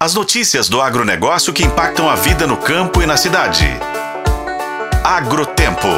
As notícias do agronegócio que impactam a vida no campo e na cidade. Agrotempo.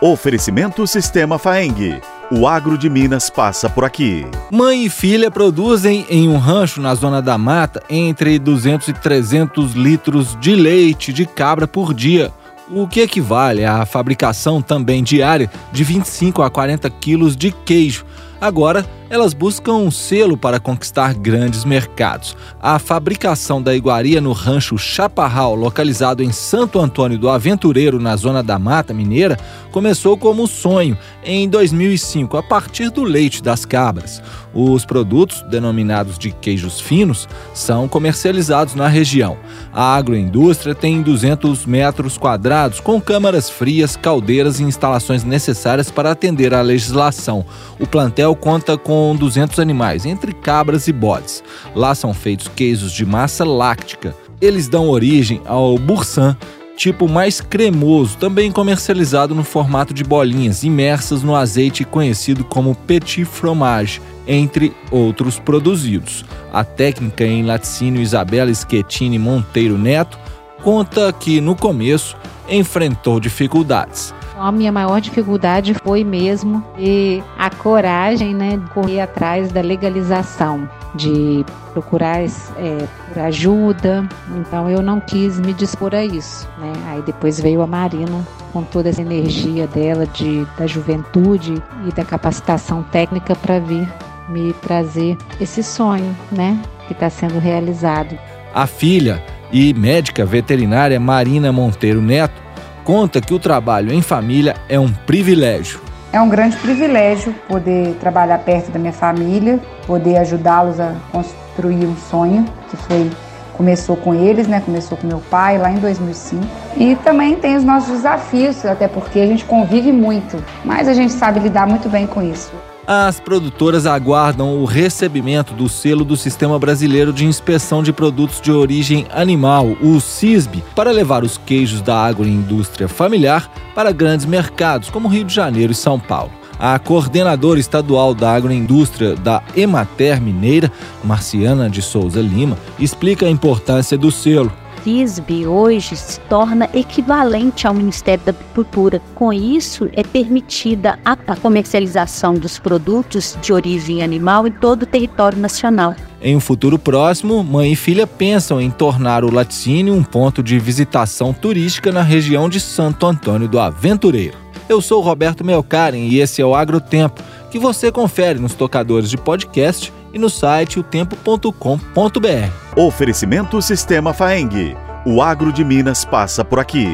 Oferecimento Sistema Faeng. O agro de Minas passa por aqui. Mãe e filha produzem em um rancho na zona da mata entre 200 e 300 litros de leite de cabra por dia, o que equivale à fabricação também diária de 25 a 40 quilos de queijo. Agora, elas buscam um selo para conquistar grandes mercados. A fabricação da iguaria no rancho Chaparral, localizado em Santo Antônio do Aventureiro, na zona da Mata Mineira, começou como um sonho em 2005, a partir do leite das cabras. Os produtos, denominados de queijos finos, são comercializados na região. A agroindústria tem 200 metros quadrados, com câmaras frias, caldeiras e instalações necessárias para atender à legislação. O plantel conta com com 200 animais, entre cabras e bodes. Lá são feitos queijos de massa láctica. Eles dão origem ao bursan, tipo mais cremoso, também comercializado no formato de bolinhas imersas no azeite conhecido como petit fromage, entre outros produzidos. A técnica em laticínio Isabela Schettini Monteiro Neto conta que no começo enfrentou dificuldades. A minha maior dificuldade foi mesmo e a coragem, né, de correr atrás da legalização, de procurar é, por ajuda. Então eu não quis me dispor a isso, né? Aí depois veio a Marina com toda essa energia dela de da juventude e da capacitação técnica para vir me trazer esse sonho, né, que está sendo realizado. A filha e médica veterinária Marina Monteiro Neto conta que o trabalho em família é um privilégio. É um grande privilégio poder trabalhar perto da minha família, poder ajudá-los a construir um sonho que foi começou com eles, né? Começou com meu pai lá em 2005. E também tem os nossos desafios, até porque a gente convive muito, mas a gente sabe lidar muito bem com isso. As produtoras aguardam o recebimento do selo do Sistema Brasileiro de Inspeção de Produtos de Origem Animal, o SISB, para levar os queijos da agroindústria familiar para grandes mercados como Rio de Janeiro e São Paulo. A coordenadora estadual da agroindústria da Emater Mineira, Marciana de Souza Lima, explica a importância do selo. CISB hoje se torna equivalente ao Ministério da Agricultura. Com isso, é permitida a comercialização dos produtos de origem animal em todo o território nacional. Em um futuro próximo, mãe e filha pensam em tornar o laticínio um ponto de visitação turística na região de Santo Antônio do Aventureiro. Eu sou Roberto Melcaren e esse é o Agrotempo, que você confere nos tocadores de podcast e no site otempo.com.br. Oferecimento Sistema Faeng. O agro de Minas passa por aqui.